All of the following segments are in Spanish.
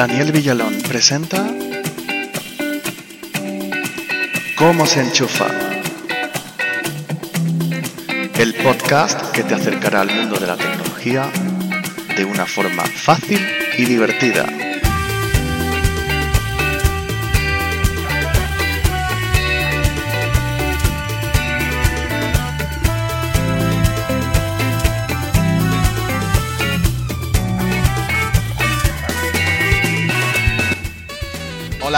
Daniel Villalón presenta ¿Cómo se enchufa? El podcast que te acercará al mundo de la tecnología de una forma fácil y divertida.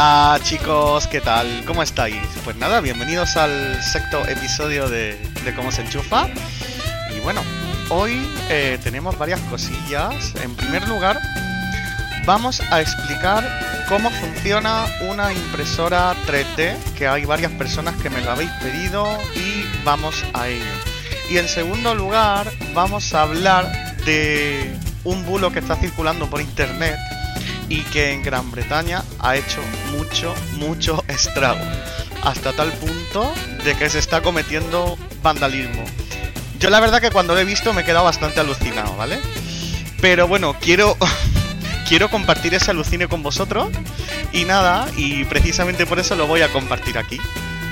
Hola chicos, ¿qué tal? ¿Cómo estáis? Pues nada, bienvenidos al sexto episodio de, Cómo se enchufa. Y bueno, hoy eh, tenemos varias cosillas. En primer lugar, vamos a explicar cómo funciona una impresora 3D, que hay varias personas que me lo habéis pedido y vamos a ello. Y en segundo lugar, vamos a hablar de un bulo que está circulando por internet y que en Gran Bretaña ha hecho mucho, mucho estrago. Hasta tal punto de que se está cometiendo vandalismo. Yo la verdad que cuando lo he visto me he quedado bastante alucinado, ¿vale? Pero bueno, quiero, quiero compartir ese alucine con vosotros. Y nada, y precisamente por eso lo voy a compartir aquí.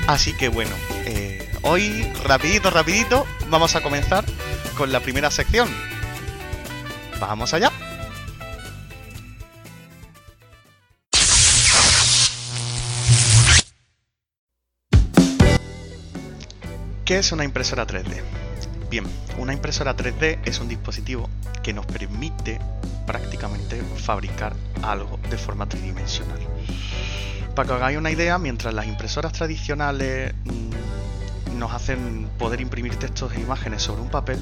Así que bueno, eh, hoy rapidito, rapidito, vamos a comenzar con la primera sección. Vamos allá. ¿Qué es una impresora 3D? Bien, una impresora 3D es un dispositivo que nos permite prácticamente fabricar algo de forma tridimensional. Para que hagáis una idea, mientras las impresoras tradicionales mm, nos hacen poder imprimir textos e imágenes sobre un papel,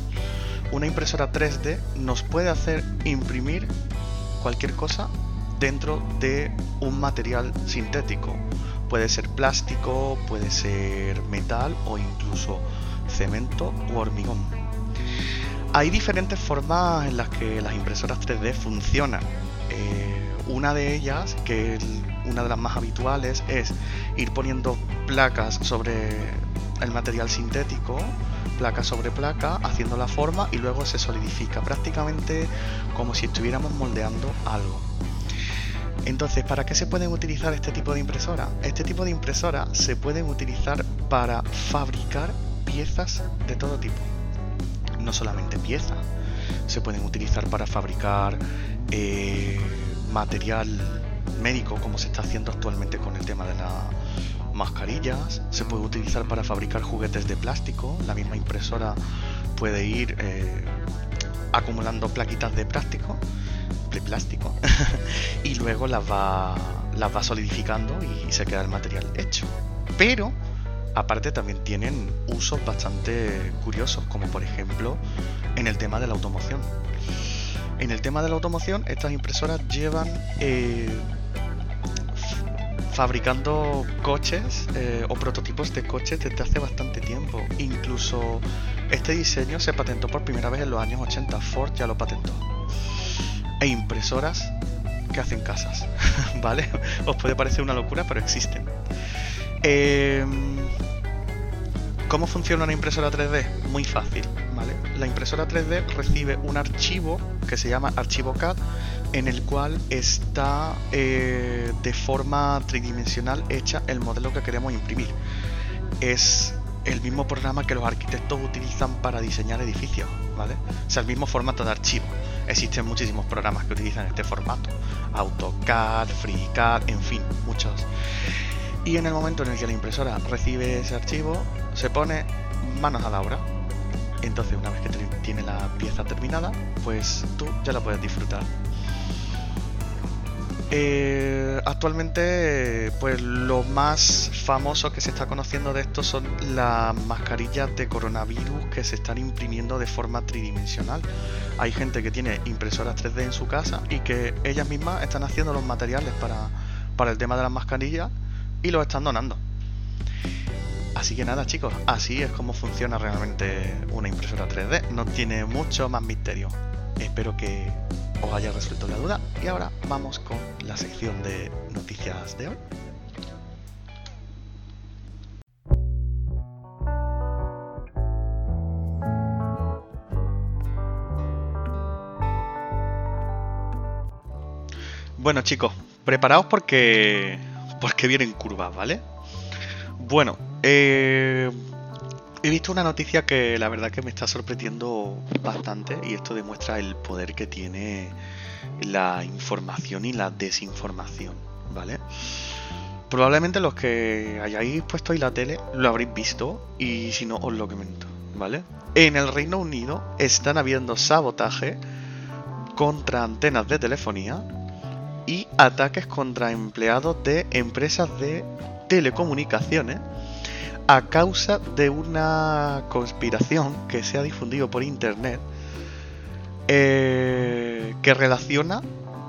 una impresora 3D nos puede hacer imprimir cualquier cosa dentro de un material sintético, Puede ser plástico, puede ser metal o incluso cemento u hormigón. Hay diferentes formas en las que las impresoras 3D funcionan. Eh, una de ellas, que es una de las más habituales, es ir poniendo placas sobre el material sintético, placa sobre placa, haciendo la forma y luego se solidifica, prácticamente como si estuviéramos moldeando algo. Entonces, ¿para qué se pueden utilizar este tipo de impresora? Este tipo de impresora se pueden utilizar para fabricar piezas de todo tipo. No solamente piezas, se pueden utilizar para fabricar eh, material médico, como se está haciendo actualmente con el tema de las mascarillas. Se puede utilizar para fabricar juguetes de plástico. La misma impresora puede ir eh, acumulando plaquitas de plástico de plástico y luego las va, va solidificando y se queda el material hecho. Pero aparte también tienen usos bastante curiosos, como por ejemplo en el tema de la automoción. En el tema de la automoción, estas impresoras llevan eh, fabricando coches eh, o prototipos de coches desde hace bastante tiempo. Incluso este diseño se patentó por primera vez en los años 80. Ford ya lo patentó e impresoras que hacen casas, ¿vale? Os puede parecer una locura, pero existen. Em, ¿Cómo funciona una impresora 3D? Muy fácil, ¿vale? La impresora 3D recibe un archivo que se llama archivo CAD en el cual está eh, de forma tridimensional hecha el modelo que queremos imprimir. Es el mismo programa que los arquitectos utilizan para diseñar edificios, ¿vale? O sea, el mismo formato de archivo. Existen muchísimos programas que utilizan este formato. AutoCAD, FreeCAD, en fin, muchos. Y en el momento en el que la impresora recibe ese archivo, se pone manos a la obra. Entonces, una vez que tiene la pieza terminada, pues tú ya la puedes disfrutar. Eh, actualmente, pues lo más famoso que se está conociendo de esto son las mascarillas de coronavirus que se están imprimiendo de forma tridimensional. Hay gente que tiene impresoras 3D en su casa y que ellas mismas están haciendo los materiales para, para el tema de las mascarillas y los están donando. Así que nada chicos, así es como funciona realmente una impresora 3D. No tiene mucho más misterio. Espero que os haya resuelto la duda. Y ahora vamos con la sección de noticias de hoy. Bueno chicos, preparaos porque porque vienen curvas, ¿vale? Bueno, eh, he visto una noticia que la verdad que me está sorprendiendo bastante y esto demuestra el poder que tiene la información y la desinformación, ¿vale? Probablemente los que hayáis puesto ahí la tele lo habréis visto y si no os lo comento, ¿vale? En el Reino Unido están habiendo sabotaje contra antenas de telefonía y ataques contra empleados de empresas de telecomunicaciones a causa de una conspiración que se ha difundido por internet eh, que relaciona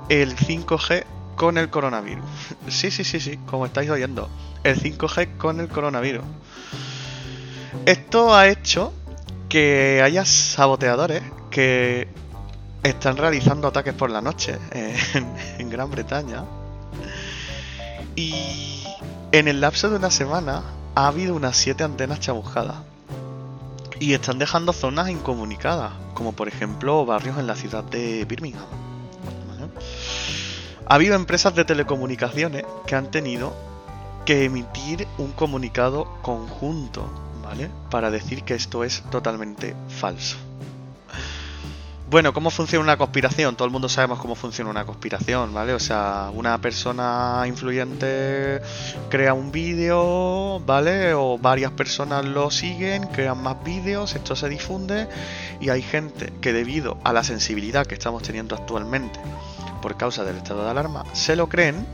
el 5G con el coronavirus. Sí, sí, sí, sí, como estáis oyendo. El 5G con el coronavirus. Esto ha hecho que haya saboteadores que están realizando ataques por la noche en, Gran Bretaña. Y en el lapso de una semana ha habido unas 7 antenas chabujadas. Y están dejando zonas incomunicadas, como por ejemplo barrios en la ciudad de Birmingham. Ha habido empresas de telecomunicaciones que han tenido que emitir un comunicado conjunto, ¿vale? Para decir que esto es totalmente falso. Bueno, ¿cómo funciona una conspiración? Todo el mundo sabemos cómo funciona una conspiración, ¿vale? O sea, una persona influyente crea un vídeo, ¿vale? O varias personas lo siguen, crean más vídeos, esto se difunde y hay gente que debido a la sensibilidad que estamos teniendo actualmente por causa del estado de alarma, se lo creen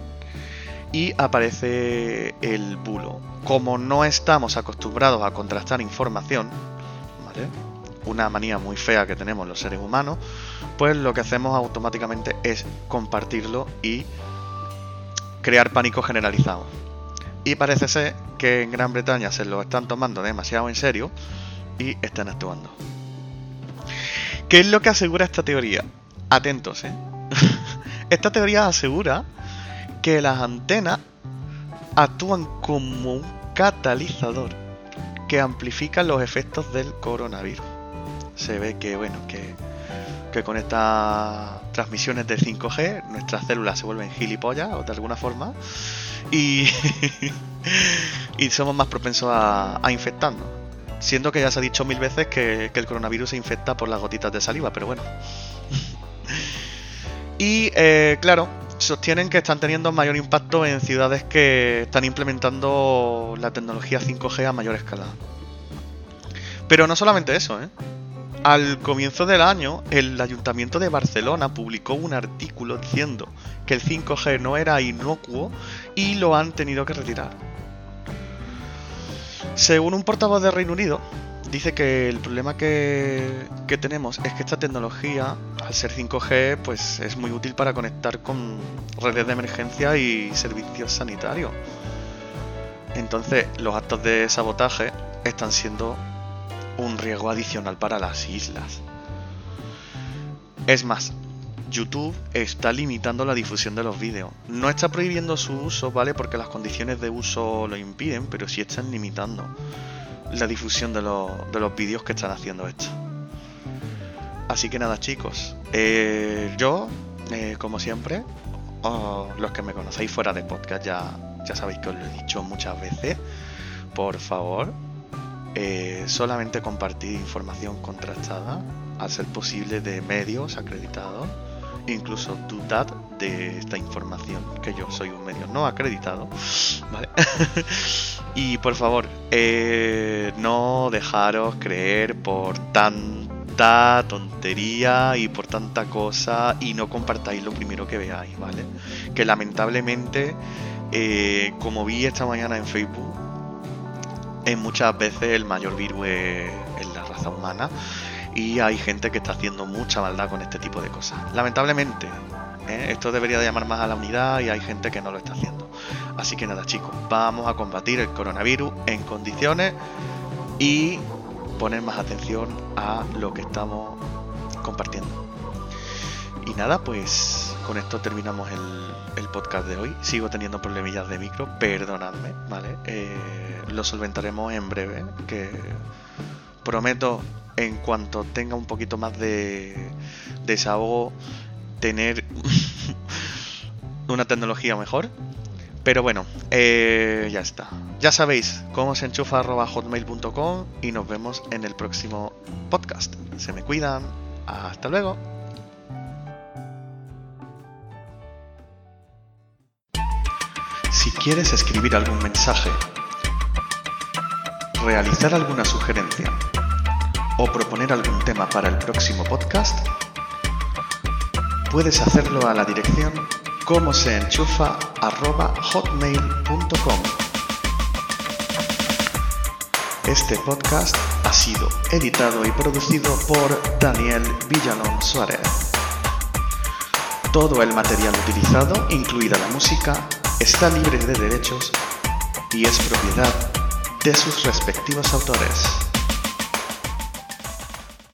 y aparece el bulo. Como no estamos acostumbrados a contrastar información, ¿vale? Una manía muy fea que tenemos los seres humanos, pues lo que hacemos automáticamente es compartirlo y crear pánico generalizado. Y parece ser que en Gran Bretaña se lo están tomando demasiado en serio y están actuando. ¿Qué es lo que asegura esta teoría? Atentos, ¿eh? esta teoría asegura que las antenas actúan como un catalizador que amplifica los efectos del coronavirus se ve que, bueno, que, con estas transmisiones de 5G nuestras células se vuelven gilipollas o de alguna forma y, y somos más propensos a, infectarnos. Siendo que ya se ha dicho mil veces que, el coronavirus se infecta por las gotitas de saliva, pero bueno. y eh, claro, sostienen que están teniendo mayor impacto en ciudades que están implementando la tecnología 5G a mayor escala. Pero no solamente eso, ¿eh? Al comienzo del año, el Ayuntamiento de Barcelona publicó un artículo diciendo que el 5G no era inocuo y lo han tenido que retirar. Según un portavoz de Reino Unido, dice que el problema que, tenemos es que esta tecnología, al ser 5G, pues es muy útil para conectar con redes de emergencia y servicios sanitarios. Entonces, los actos de sabotaje están siendo un riesgo adicional para las islas. Es más, YouTube está limitando la difusión de los vídeos. No está prohibiendo su uso, ¿vale? Porque las condiciones de uso lo impiden, pero sí están limitando la difusión de los, vídeos que están haciendo esto. Así que nada chicos, eh, yo, eh, como siempre, los que me conocéis fuera de podcast ya, ya sabéis que os lo he dicho muchas veces, por favor, eh, solamente compartir información contrastada, al ser posible de medios acreditados, incluso dudad de esta información, que yo soy un medio no acreditado, y por favor, eh, no dejaros creer por tanta tontería y por tanta cosa y no compartáis lo primero que veáis, ¿vale? Que lamentablemente, eh, como vi esta mañana en Facebook, es muchas veces el mayor virus en la raza humana y hay gente que está haciendo mucha maldad con este tipo de cosas. Lamentablemente, ¿eh? esto debería de llamar más a la unidad y hay gente que no lo está haciendo. Así que nada chicos, vamos a combatir el coronavirus en condiciones y poner más atención a lo que estamos compartiendo. Y nada, pues con esto terminamos el, podcast de hoy. Sigo teniendo problemillas de micro, perdonadme, ¿vale? Eh, lo solventaremos en breve, que prometo en cuanto tenga un poquito más de desahogo tener una tecnología mejor. Pero bueno, eh, ya está. Ya sabéis cómo se enchufa hotmail.com y nos vemos en el próximo podcast. Se me cuidan. Hasta luego. Si quieres escribir algún mensaje, realizar alguna sugerencia o proponer algún tema para el próximo podcast, puedes hacerlo a la dirección como se enchufa hotmail.com. Este podcast ha sido editado y producido por Daniel Villalón Suárez. Todo el material utilizado, incluida la música, está libre de derechos y es propiedad de sus respectivos autores.